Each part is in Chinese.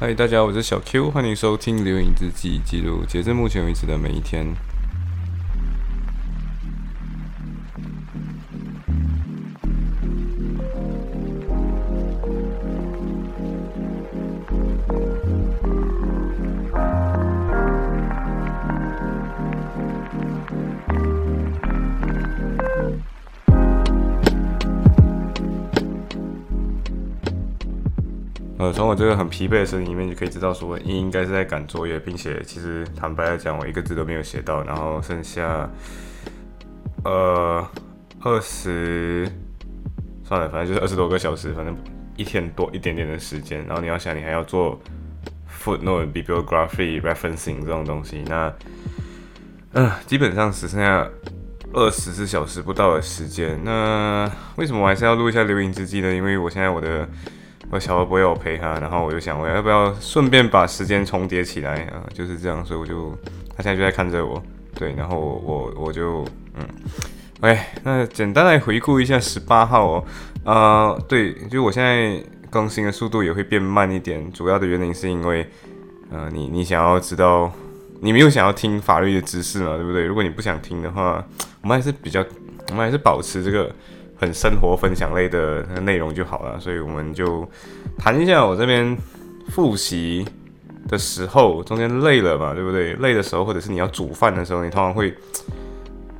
嗨，大家，我是小 Q，欢迎收听《留影日记》，记录截至目前为止的每一天。这个很疲惫的声音里面就可以知道，说应应该是在赶作业，并且其实坦白来讲，我一个字都没有写到，然后剩下呃二十，算了，反正就是二十多个小时，反正一天多一点点的时间。然后你要想，你还要做 footnote、bibliography、referencing 这种东西，那嗯，基本上只剩下二十四小时不到的时间。那为什么我还是要录一下留影之记呢？因为我现在我的。我小何不会我陪他，然后我就想我要不要顺便把时间重叠起来啊？就是这样，所以我就他现在就在看着我，对，然后我我就嗯哎那简单来回顾一下十八号哦，啊，对，就我现在更新的速度也会变慢一点，主要的原因是因为，呃，你你想要知道，你没有想要听法律的知识嘛，对不对？如果你不想听的话，我们还是比较，我们还是保持这个。很生活分享类的内容就好了，所以我们就谈一下我这边复习的时候，中间累了嘛，对不对？累的时候，或者是你要煮饭的时候，你通常会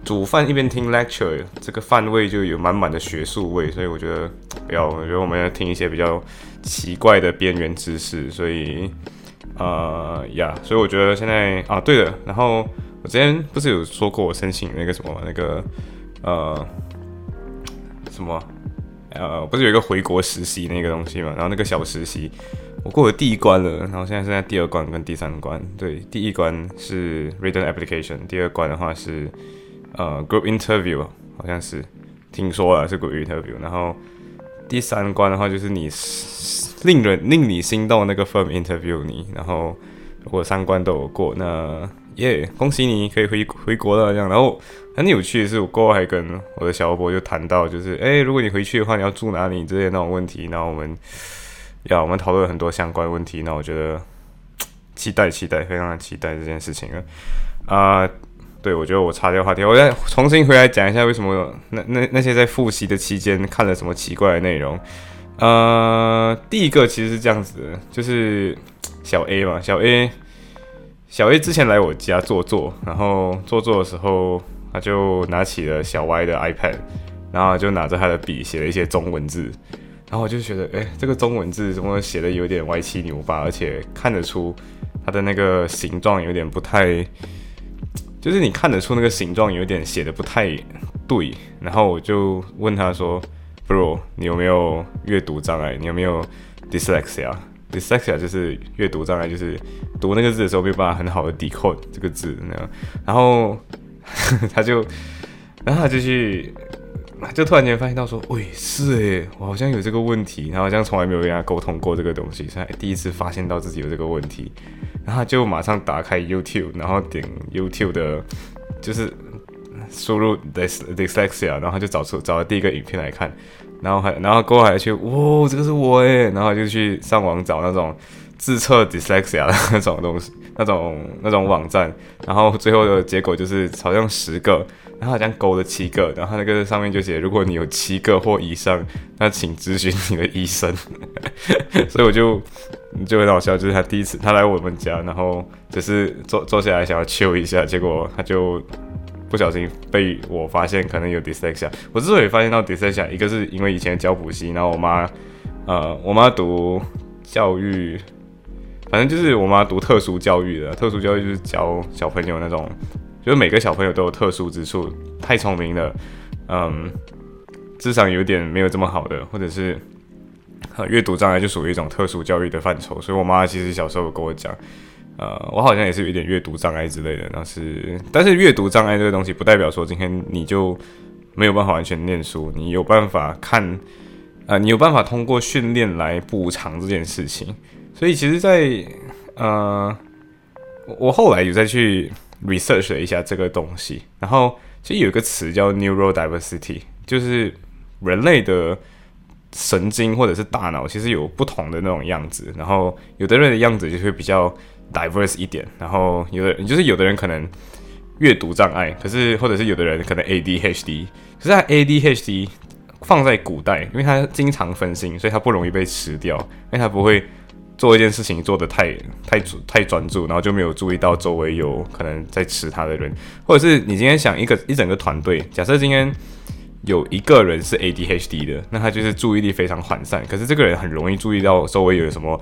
煮饭一边听 lecture，这个饭味就有满满的学术味，所以我觉得不要，我觉得我们要听一些比较奇怪的边缘知识，所以呃呀，所以我觉得现在啊，对了，然后我之前不是有说过我申请那个什么那个呃。什么？呃，不是有一个回国实习那个东西嘛？然后那个小实习，我过了第一关了，然后现在是在第二关跟第三关。对，第一关是 written application，第二关的话是呃 group interview，好像是听说了是 group interview。然后第三关的话就是你令人令你心动那个 firm interview 你，然后如果三关都有过，那耶，恭喜你可以回回国了这样。然后。很有趣的是，我过后还跟我的小波就谈到，就是哎，如果你回去的话，你要住哪里这些那种问题。然后我们要我们讨论很多相关问题。那我觉得期待期待，非常的期待这件事情啊！啊，对，我觉得我擦掉话题，我再重新回来讲一下为什么那那那些在复习的期间看了什么奇怪的内容。呃，第一个其实是这样子的，就是小 A 嘛，小 A 小 A 之前来我家坐坐，然后坐坐的时候。他就拿起了小 Y 的 iPad，然后就拿着他的笔写了一些中文字，然后我就觉得，哎，这个中文字怎么写的有点歪七扭八，而且看得出它的那个形状有点不太，就是你看得出那个形状有点写的不太对。然后我就问他说，Bro，你有没有阅读障碍？你有没有 dyslexia？Dyslexia 就是阅读障碍，就是读那个字的时候没有办法很好的 decode 这个字那样。然后。他就，然后他就去，就突然间发现到说，喂，是诶，我好像有这个问题，然后好像从来没有跟他沟通过这个东西，所以第一次发现到自己有这个问题，然后就马上打开 YouTube，然后点 YouTube 的，就是输入 dys dyslexia，然后就找出找了第一个影片来看，然后还然后过后还去，哇，这个是我诶，然后就去上网找那种。自测 dyslexia 的那种东西，那种那种网站，然后最后的结果就是好像十个，然后好像勾了七个，然后那个上面就写，如果你有七个或以上，那请咨询你的医生。所以我就就很好笑，就是他第一次他来我们家，然后只是坐坐下来想要 chill 一下，结果他就不小心被我发现可能有 dyslexia。我之所以发现到 dyslexia，一个是因为以前教补习，然后我妈呃我妈读教育。反正就是我妈读特殊教育的，特殊教育就是教小朋友那种，就是每个小朋友都有特殊之处，太聪明了，嗯，智商有点没有这么好的，或者是阅读障碍就属于一种特殊教育的范畴。所以我妈其实小时候跟我讲，呃，我好像也是有一点阅读障碍之类的。那是，但是阅读障碍这个东西不代表说今天你就没有办法完全念书，你有办法看，呃，你有办法通过训练来补偿这件事情。所以其实，在呃，我后来有再去 research 了一下这个东西，然后其实有一个词叫 neurodiversity，就是人类的神经或者是大脑其实有不同的那种样子，然后有的人的样子就会比较 diverse 一点，然后有的就是有的人可能阅读障碍，可是或者是有的人可能 ADHD，可是他 ADHD 放在古代，因为他经常分心，所以他不容易被吃掉，因为他不会做一件事情做的太太太专注，然后就没有注意到周围有可能在吃他的人，或者是你今天想一个一整个团队，假设今天。有一个人是 ADHD 的，那他就是注意力非常涣散。可是这个人很容易注意到周围有什么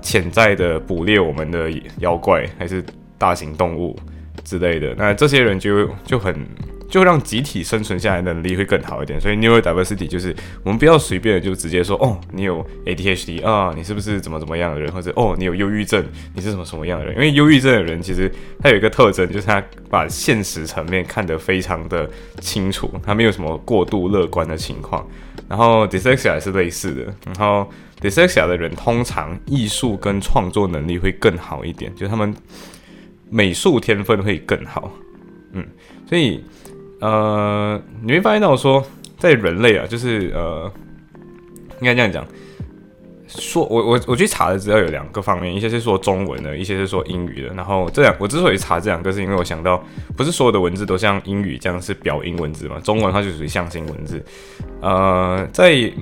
潜在的捕猎我们的妖怪，还是大型动物之类的。那这些人就就很。就让集体生存下来能力会更好一点，所以 neurodiversity 就是我们不要随便的就直接说哦，你有 ADHD 啊，你是不是怎么怎么样的人，或者哦，你有忧郁症，你是什么什么样的人？因为忧郁症的人其实他有一个特征，就是他把现实层面看得非常的清楚，他没有什么过度乐观的情况。然后 dyslexia 是类似的，然后 dyslexia 的人通常艺术跟创作能力会更好一点，就他们美术天分会更好，嗯，所以。呃，你会发现到说，在人类啊，就是呃，应该这样讲，说我我我去查的资料有两个方面，一些是说中文的，一些是说英语的。然后这两我之所以查这两个，是因为我想到，不是所有的文字都像英语这样是表音文字嘛，中文它就属于象形文字。呃，在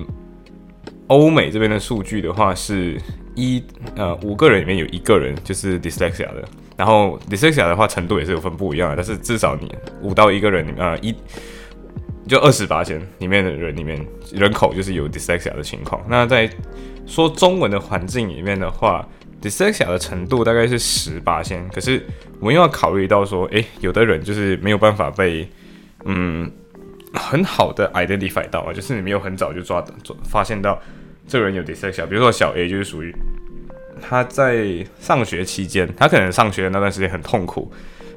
欧美这边的数据的话，是一呃五个人里面有一个人就是 dyslexia 的。然后 dyslexia 的话程度也是有分不一样的，但是至少你五到一个人，呃一就二十八千里面的人里面人口就是有 dyslexia 的情况。那在说中文的环境里面的话，dyslexia 的程度大概是十八千。可是我们又要考虑到说，诶，有的人就是没有办法被嗯很好的 identify 到啊，就是你没有很早就抓抓发现到这个人有 dyslexia。比如说小 A 就是属于。他在上学期间，他可能上学的那段时间很痛苦，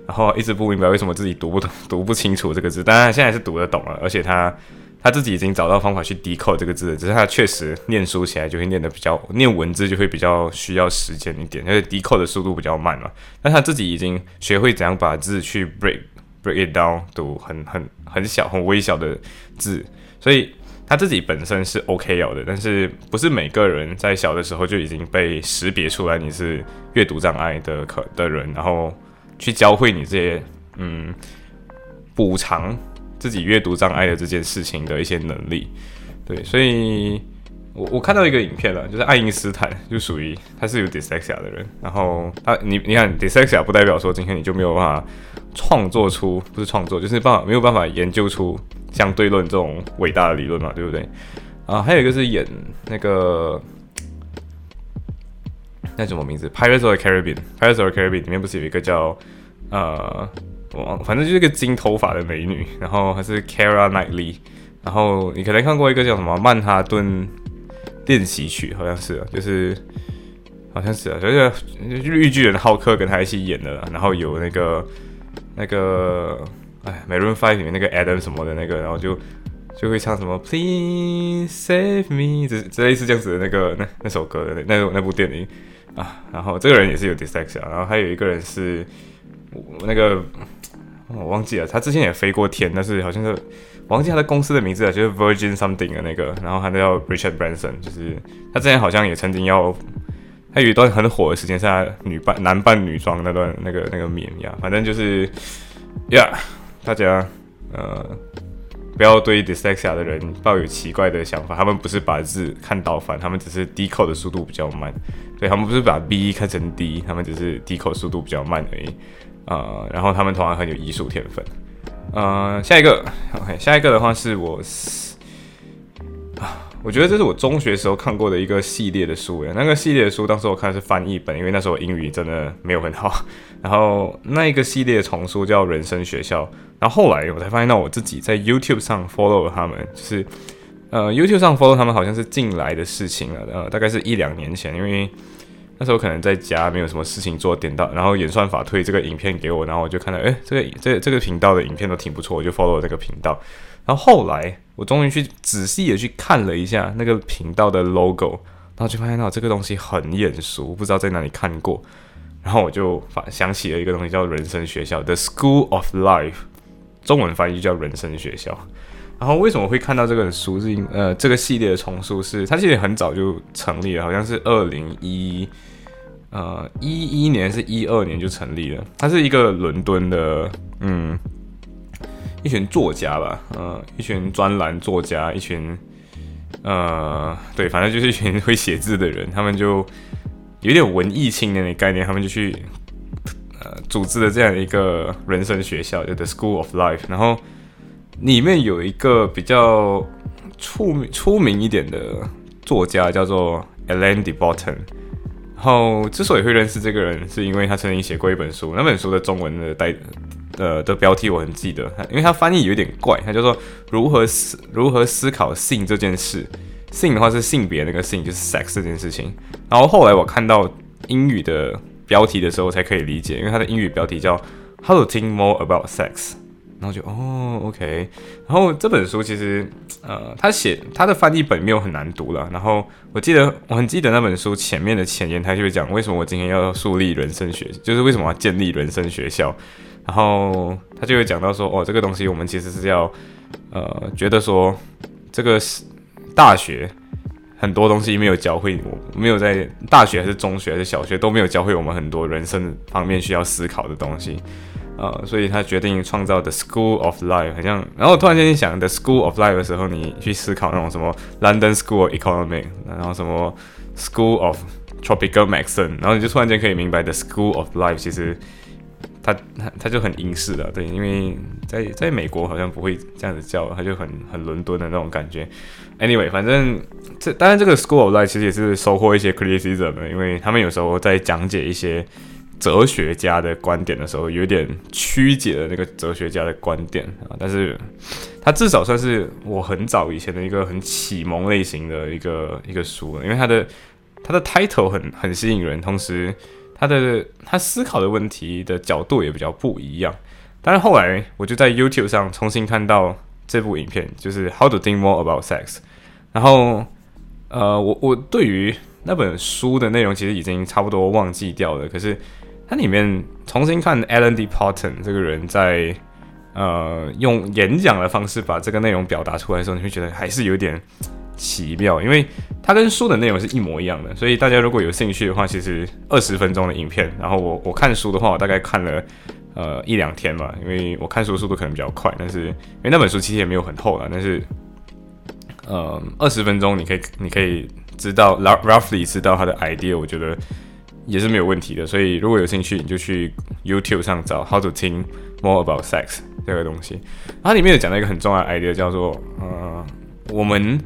然后一直不明白为什么自己读不懂、读不清楚这个字。当然，现在是读得懂了，而且他他自己已经找到方法去 decode 这个字，只是他确实念书起来就会念得比较，念文字就会比较需要时间一点，因为 decode 的速度比较慢嘛。但他自己已经学会怎样把字去 break break it down，读很很很小、很微小的字，所以。他自己本身是 OK 有的，但是不是每个人在小的时候就已经被识别出来你是阅读障碍的可的人，然后去教会你这些嗯补偿自己阅读障碍的这件事情的一些能力。对，所以我我看到一个影片了，就是爱因斯坦就属于他是有 dyslexia 的人，然后他你你看 dyslexia 不代表说今天你就没有办法创作出不是创作就是办法没有办法研究出。相对论这种伟大的理论嘛，对不对？啊，还有一个是演那个那什么名字《？Pirate of the Caribbean，Pirate of the Caribbean》里面不是有一个叫呃，我反正就是个金头发的美女，然后还是 Kara Knightley，然后你可能看过一个叫什么《曼哈顿练习曲》，好像是，就是好像是啊，就是绿巨人浩克跟他一起演的，然后有那个那个。哎，美人 Five 里面那个 Adam 什么的那个，然后就就会唱什么 Please save me，这这类似这样子的那个那那首歌的那那那部电影啊。然后这个人也是有 dyslexia，然后还有一个人是那个我忘记了，他之前也飞过天，但是好像是忘记他的公司的名字了，就是 Virgin something 的那个，然后他叫 Richard Branson，就是他之前好像也曾经要，他有一段很火的时间是他女扮男扮女装那段那个那个面呀，反正就是呀。大家，呃，不要对 dyslexia 的人抱有奇怪的想法。他们不是把字看倒反，他们只是低扣的速度比较慢。对他们不是把 b 看成 d，他们只是低扣速度比较慢而已。呃，然后他们同样很有艺术天分。呃，下一个，OK，下一个的话是我。我觉得这是我中学时候看过的一个系列的书诶，那个系列的书当时我看是翻译本，因为那时候英语真的没有很好。然后那一个系列丛书叫《人生学校》，然后后来我才发现到我自己在 YouTube 上 follow 了他们，就是呃 YouTube 上 follow 他们好像是近来的事情了，呃大概是一两年前，因为那时候可能在家没有什么事情做，点到然后演算法推这个影片给我，然后我就看到哎这个这这个频道的影片都挺不错，我就 follow 这个频道。然后后来，我终于去仔细的去看了一下那个频道的 logo，然后就发现到这个东西很眼熟，不知道在哪里看过。然后我就发想起了一个东西，叫人生学校 The School of Life，中文翻译就叫人生学校。然后为什么会看到这本书？是因呃，这个系列的重书是它其实很早就成立了，好像是二零一呃一一年是一二年就成立了。它是一个伦敦的嗯一群作家吧，呃一群专栏作家，一群呃对，反正就是一群会写字的人，他们就有点文艺青年的概念，他们就去呃组织了这样一个人生学校，叫 The School of Life，然后。里面有一个比较出名出名一点的作家，叫做 Alan de Botton。然后之所以会认识这个人，是因为他曾经写过一本书，那本书的中文的带呃的标题我很记得，因为他翻译有点怪，他叫做如何思如何思考性这件事。性的话是性别那个性，就是 sex 这件事情。然后后来我看到英语的标题的时候，才可以理解，因为他的英语标题叫 How to think more about sex。然后就哦，OK。然后这本书其实，呃，他写他的翻译本没有很难读了。然后我记得我很记得那本书前面的前言，他就会讲为什么我今天要树立人生学，就是为什么要建立人生学校。然后他就会讲到说，哦，这个东西我们其实是要，呃，觉得说这个是大学很多东西没有教会我，没有在大学还是中学还是小学都没有教会我们很多人生方面需要思考的东西。呃，所以他决定创造 The School of Life，好像，然后突然间想 The School of Life 的时候，你去思考那种什么 London School of Economics，然后什么 School of Tropical Medicine，然后你就突然间可以明白 The School of Life 其实它它它就很英式的，对，因为在在美国好像不会这样子叫，它就很很伦敦的那种感觉。Anyway，反正这当然这个 School of Life 其实也是收获一些 criticism，因为他们有时候在讲解一些。哲学家的观点的时候，有点曲解了那个哲学家的观点啊，但是他至少算是我很早以前的一个很启蒙类型的一个一个书，因为他的他的 title 很很吸引人，同时他的他思考的问题的角度也比较不一样。但是后来我就在 YouTube 上重新看到这部影片，就是 How to Think More About Sex，然后呃，我我对于那本书的内容其实已经差不多忘记掉了，可是。它里面重新看 Alan D. Potten 这个人在呃用演讲的方式把这个内容表达出来的时候，你会觉得还是有点奇妙，因为它跟书的内容是一模一样的。所以大家如果有兴趣的话，其实二十分钟的影片，然后我我看书的话，我大概看了呃一两天吧，因为我看书速度可能比较快，但是因为那本书其实也没有很厚了，但是呃二十分钟你可以你可以知道 roughly 知道它的 idea，我觉得。也是没有问题的，所以如果有兴趣，你就去 YouTube 上找 How to Think More About Sex 这个东西。它里面有讲到一个很重要的 idea，叫做呃，我们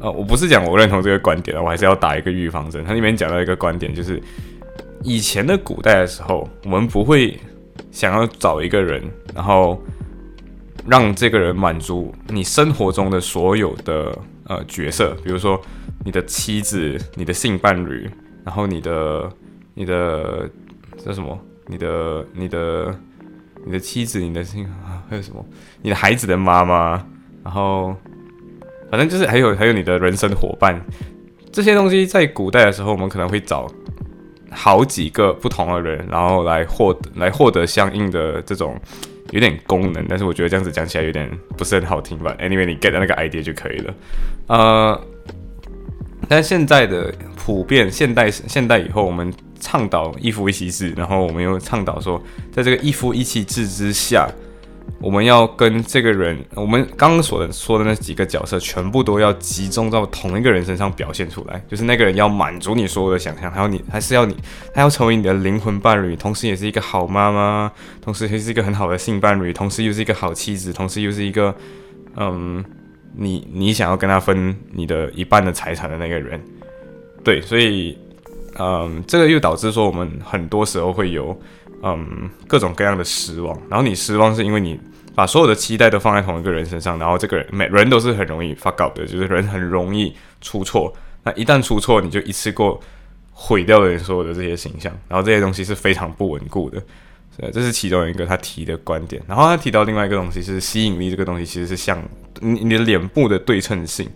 呃，我不是讲我认同这个观点我还是要打一个预防针。它里面讲到一个观点，就是以前的古代的时候，我们不会想要找一个人，然后让这个人满足你生活中的所有的呃角色，比如说你的妻子、你的性伴侣。然后你的、你的叫什么？你的、你的、你的妻子、你的性啊，还有什么？你的孩子的妈妈，然后反正就是还有还有你的人生伙伴，这些东西在古代的时候，我们可能会找好几个不同的人，然后来获得来获得相应的这种有点功能，但是我觉得这样子讲起来有点不是很好听吧？Anyway，你 get 那个 idea 就可以了，呃。但现在的普遍现代现代以后，我们倡导一夫一妻制，然后我们又倡导说，在这个一夫一妻制之下，我们要跟这个人，我们刚刚所说的那几个角色，全部都要集中到同一个人身上表现出来，就是那个人要满足你所有的想象，还有你还是要你，他要成为你的灵魂伴侣，同时也是一个好妈妈，同时也是一个很好的性伴侣，同时又是一个好妻子，同时又是一个，嗯。你你想要跟他分你的一半的财产的那个人，对，所以，嗯，这个又导致说我们很多时候会有，嗯，各种各样的失望。然后你失望是因为你把所有的期待都放在同一个人身上，然后这个人每人都是很容易 fuck up 的，就是人很容易出错。那一旦出错，你就一次过毁掉了你所有的这些形象，然后这些东西是非常不稳固的。呃，这是其中一个他提的观点。然后他提到另外一个东西是吸引力，这个东西其实是像你你的脸部的对称性，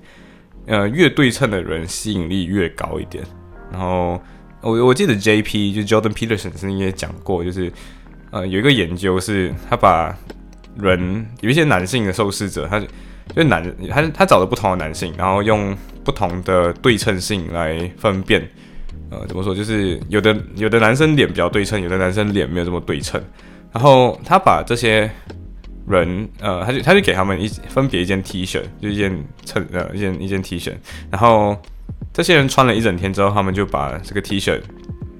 呃，越对称的人吸引力越高一点。然后我我记得 J.P. 就 Jordan Peterson 曾经也讲过，就是呃有一个研究是他把人，有一些男性的受试者，他就男，他他找了不同的男性，然后用不同的对称性来分辨。呃，怎么说？就是有的有的男生脸比较对称，有的男生脸没有这么对称。然后他把这些人，呃，他就他就给他们一分别一件 T 恤，就一件衬呃一件一件 T 恤。然后这些人穿了一整天之后，他们就把这个 T 恤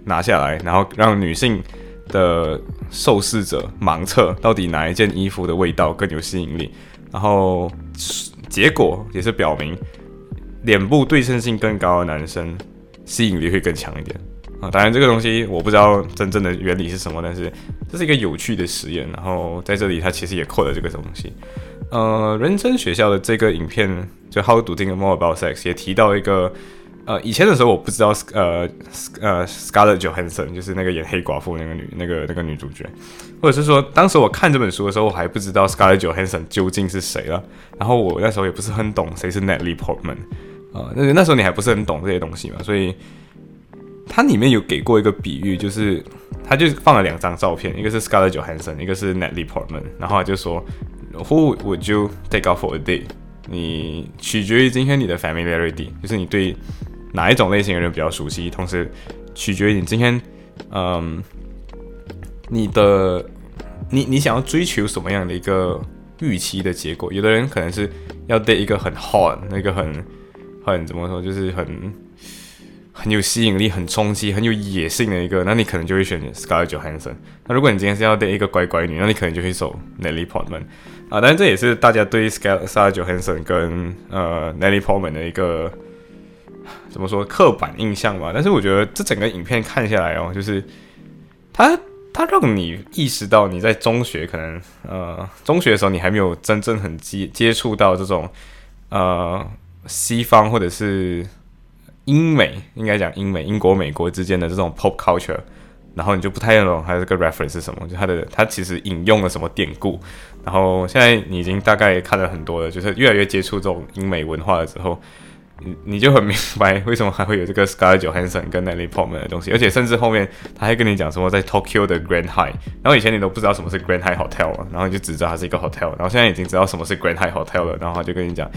拿下来，然后让女性的受试者盲测到底哪一件衣服的味道更有吸引力。然后结果也是表明，脸部对称性更高的男生。吸引力会更强一点啊！当然，这个东西我不知道真正的原理是什么，但是这是一个有趣的实验。然后在这里，它其实也扣了这个东西。呃，人生学校的这个影片就 How to Think More About Sex 也提到一个，呃，以前的时候我不知道，呃呃，Scarlett Johansson 就是那个演黑寡妇那个女那个那个女主角，或者是说当时我看这本书的时候，我还不知道 Scarlett Johansson 究竟是谁了。然后我那时候也不是很懂谁是 Natalie Portman。啊，那那时候你还不是很懂这些东西嘛，所以它里面有给过一个比喻，就是他就放了两张照片，一个是 Scarlett Johansson，一个是 Natalie Portman，然后他就说，Who would you take out for a day？你取决于今天你的 familiarity，就是你对哪一种类型的人比较熟悉，同时取决于你今天，嗯，你的你你想要追求什么样的一个预期的结果？有的人可能是要 date 一个很 hot，那个很。很怎么说，就是很很有吸引力、很冲击、很有野性的一个，那你可能就会选 Scarlett Johansson。那如果你今天是要对一个乖乖女，那你可能就会走 Natalie Portman 啊。但是这也是大家对 Scarlett Johansson 跟呃 Natalie Portman 的一个怎么说刻板印象吧。但是我觉得这整个影片看下来哦，就是它它让你意识到你在中学可能呃中学的时候你还没有真正很接接触到这种呃。西方或者是英美，应该讲英美、英国、美国之间的这种 pop culture，然后你就不太懂它这个 reference 是什么，就它的它其实引用了什么典故。然后现在你已经大概看了很多了，就是越来越接触这种英美文化了之后。你你就很明白为什么还会有这个 square Johansson 跟 Natalie Portman 的东西，而且甚至后面他还跟你讲什么在 Tokyo 的 Grand High，然后以前你都不知道什么是 Grand High Hotel，然后你就只知道它是一个 hotel，然后现在已经知道什么是 Grand High Hotel 了，然后他就跟你讲，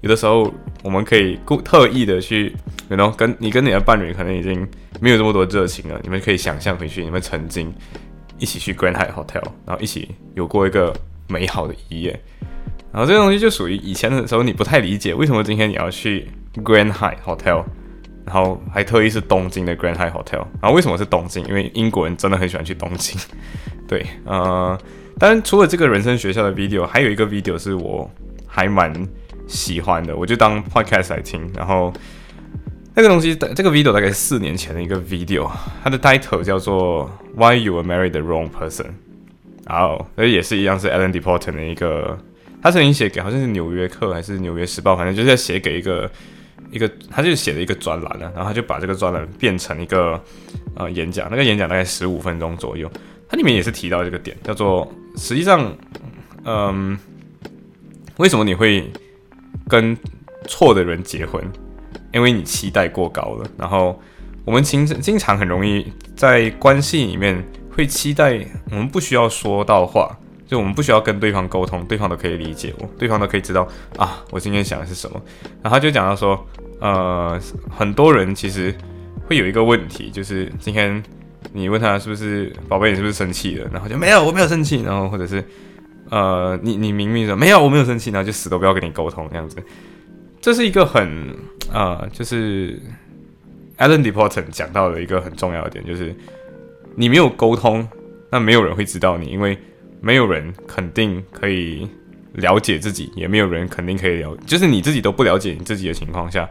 有的时候我们可以故特意的去，然后跟你跟你的伴侣可能已经没有这么多热情了，你们可以想象回去，你们曾经一起去 Grand High Hotel，然后一起有过一个美好的一夜，然后这个东西就属于以前的时候你不太理解，为什么今天你要去。Grand High Hotel，然后还特意是东京的 Grand High Hotel，然后为什么是东京？因为英国人真的很喜欢去东京。对，呃，当然除了这个人生学校的 video，还有一个 video 是我还蛮喜欢的，我就当 podcast 来听。然后那个东西，这个 video 大概是四年前的一个 video，它的 title 叫做 Why You Were Married the Wrong Person。然后，那也是一样是 Alan Deporton 的一个，他曾经写给好像是纽约客还是纽约时报，反正就是在写给一个。一个，他就写了一个专栏了，然后他就把这个专栏变成一个呃演讲，那个演讲大概十五分钟左右，它里面也是提到这个点，叫做实际上，嗯，为什么你会跟错的人结婚？因为你期待过高了。然后我们经经常很容易在关系里面会期待，我们不需要说到话。就我们不需要跟对方沟通，对方都可以理解我，对方都可以知道啊，我今天想的是什么。然后他就讲到说，呃，很多人其实会有一个问题，就是今天你问他是不是宝贝，你是不是生气了？然后就没有，我没有生气。然后或者是呃，你你明明说没有，我没有生气，然后就死都不要跟你沟通这样子。这是一个很啊，就是 Alan Deporton 讲到的一个很重要的点，就是你没有沟通，那没有人会知道你，因为。没有人肯定可以了解自己，也没有人肯定可以了，就是你自己都不了解你自己的情况下，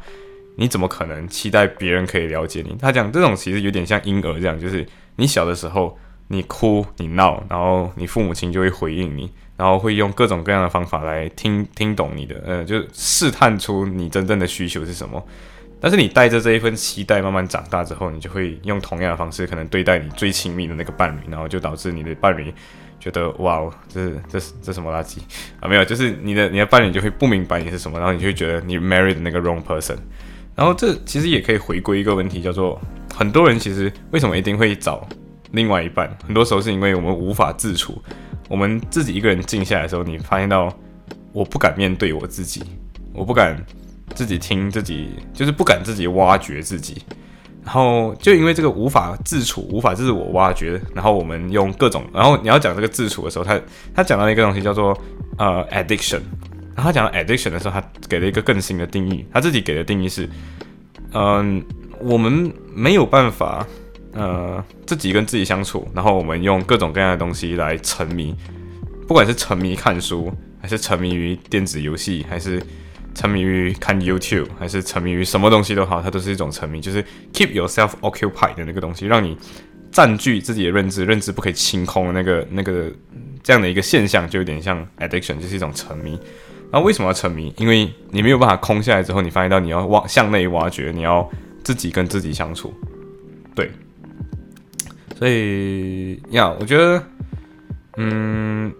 你怎么可能期待别人可以了解你？他讲这种其实有点像婴儿这样，就是你小的时候你哭你闹，然后你父母亲就会回应你，然后会用各种各样的方法来听听懂你的，呃，就试探出你真正的需求是什么。但是你带着这一份期待慢慢长大之后，你就会用同样的方式可能对待你最亲密的那个伴侣，然后就导致你的伴侣。觉得哇哦，这是这是这什么垃圾啊？没有，就是你的你的伴侣就会不明白你是什么，然后你就会觉得你 married 那个 wrong person。然后这其实也可以回归一个问题，叫做很多人其实为什么一定会找另外一半？很多时候是因为我们无法自处，我们自己一个人静下来的时候，你发现到我不敢面对我自己，我不敢自己听自己，就是不敢自己挖掘自己。然后就因为这个无法自处，无法自我挖掘，然后我们用各种，然后你要讲这个自处的时候，他他讲到一个东西叫做呃 addiction。然后他讲到 addiction 的时候，他给了一个更新的定义。他自己给的定义是，嗯，我们没有办法，呃，自己跟自己相处，然后我们用各种各样的东西来沉迷，不管是沉迷看书，还是沉迷于电子游戏，还是沉迷于看 YouTube，还是沉迷于什么东西都好，它都是一种沉迷，就是 keep yourself occupied 的那个东西，让你占据自己的认知，认知不可以清空的那个那个这样的一个现象，就有点像 addiction，就是一种沉迷。那为什么要沉迷？因为你没有办法空下来之后，你发现到你要往向内挖掘，你要自己跟自己相处。对，所以呀，我觉得，嗯，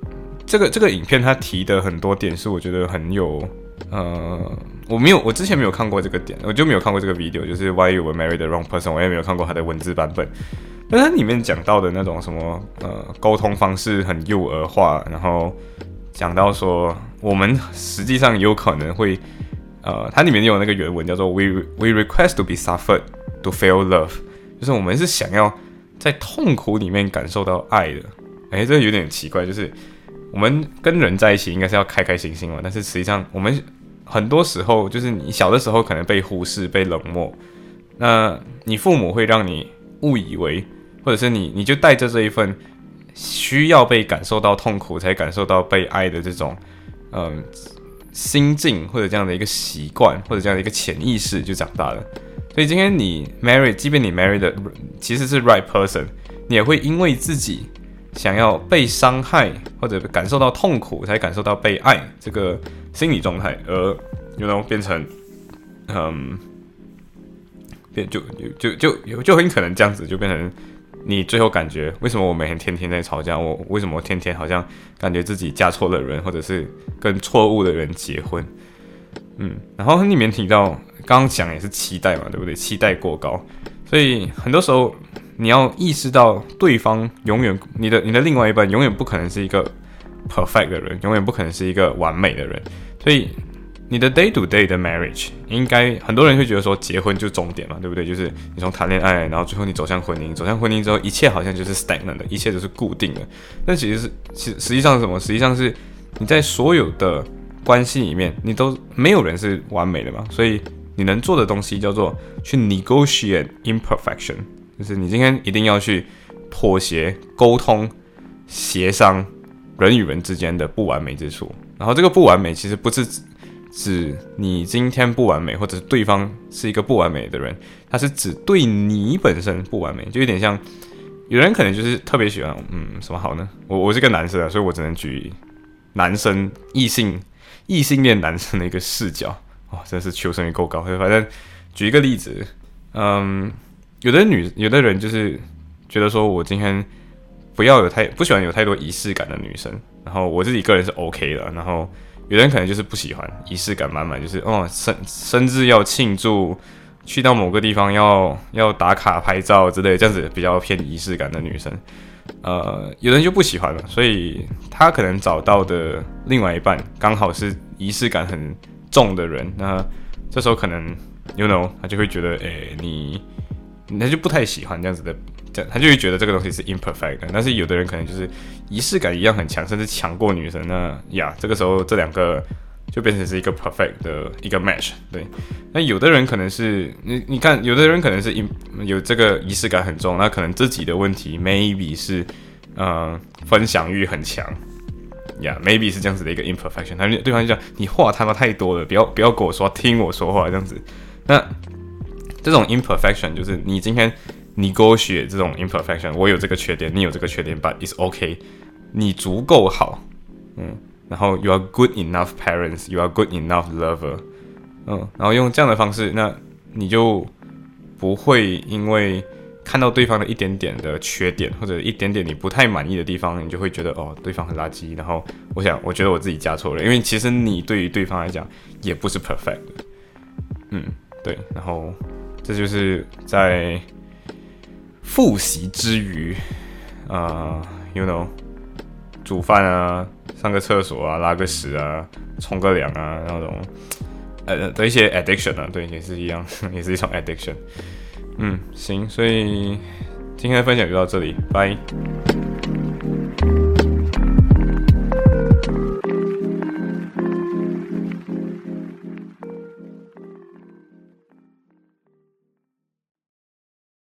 这个这个影片它提的很多点是我觉得很有，呃，我没有，我之前没有看过这个点，我就没有看过这个 video，就是 Why you were married the wrong person，我也没有看过它的文字版本。但它里面讲到的那种什么，呃，沟通方式很幼儿化，然后。讲到说，我们实际上有可能会，呃，它里面有那个原文叫做 "We we request to be suffered to feel love"，就是我们是想要在痛苦里面感受到爱的。哎，这有点奇怪，就是我们跟人在一起应该是要开开心心嘛，但是实际上我们很多时候就是你小的时候可能被忽视、被冷漠，那你父母会让你误以为，或者是你你就带着这一份。需要被感受到痛苦，才感受到被爱的这种，嗯，心境或者这样的一个习惯，或者这样的一个潜意识就长大了。所以今天你 marry，即便你 marry 的其实是 right person，你也会因为自己想要被伤害或者感受到痛苦，才感受到被爱这个心理状态，而 you know 变成，嗯，变就就就就就很可能这样子就变成。你最后感觉为什么我每天天天在吵架？我为什么天天好像感觉自己嫁错了人，或者是跟错误的人结婚？嗯，然后里面提到刚刚讲也是期待嘛，对不对？期待过高，所以很多时候你要意识到对方永远你的你的另外一半永远不可能是一个 perfect 的人，永远不可能是一个完美的人，所以。你的 day to day 的 marriage 应该很多人会觉得说结婚就终点嘛，对不对？就是你从谈恋爱，然后最后你走向婚姻，走向婚姻之后，一切好像就是 stagnant 的，一切都是固定的。但其实是，实实际上是什么？实际上是你在所有的关系里面，你都没有人是完美的嘛。所以你能做的东西叫做去 negotiate imperfection，就是你今天一定要去妥协、沟通、协商人与人之间的不完美之处。然后这个不完美其实不是。指你今天不完美，或者是对方是一个不完美的人，他是指对你本身不完美，就有点像有人可能就是特别喜欢，嗯，什么好呢？我我是个男生啊，所以我只能举男生异性异性恋男生的一个视角，哇，真是求生欲够高。反正举一个例子，嗯，有的女有的人就是觉得说我今天不要有太不喜欢有太多仪式感的女生，然后我自己个人是 OK 的，然后。有人可能就是不喜欢仪式感满满，就是哦生生日要庆祝，去到某个地方要要打卡拍照之类，这样子比较偏仪式感的女生，呃，有人就不喜欢了，所以他可能找到的另外一半刚好是仪式感很重的人，那这时候可能 you know 他就会觉得，哎，你他就不太喜欢这样子的这。他就会觉得这个东西是 imperfect，但是有的人可能就是仪式感一样很强，甚至强过女生。那呀，这个时候这两个就变成是一个 perfect 的一个 match。对，那有的人可能是你你看，有的人可能是有这个仪式感很重，那可能自己的问题 maybe 是呃分享欲很强。呀，maybe 是这样子的一个 imperfection。他对方就讲你话他妈太多了，不要不要跟我说，听我说话这样子。那这种 imperfection 就是你今天。negotiate 这种 imperfection，我有这个缺点，你有这个缺点，but it's okay，你足够好，嗯，然后 you are good enough parents，you are good enough lover，嗯，然后用这样的方式，那你就不会因为看到对方的一点点的缺点或者一点点你不太满意的地方，你就会觉得哦，对方很垃圾。然后我想，我觉得我自己加错了，因为其实你对于对方来讲也不是 perfect，嗯，对，然后这就是在。复习之余，呃，you know，煮饭啊、上个厕所啊、拉个屎啊、冲个凉啊那种，呃的一些 addiction 啊，对，也是一样，也是一种 addiction。嗯，行，所以今天的分享就到这里，拜。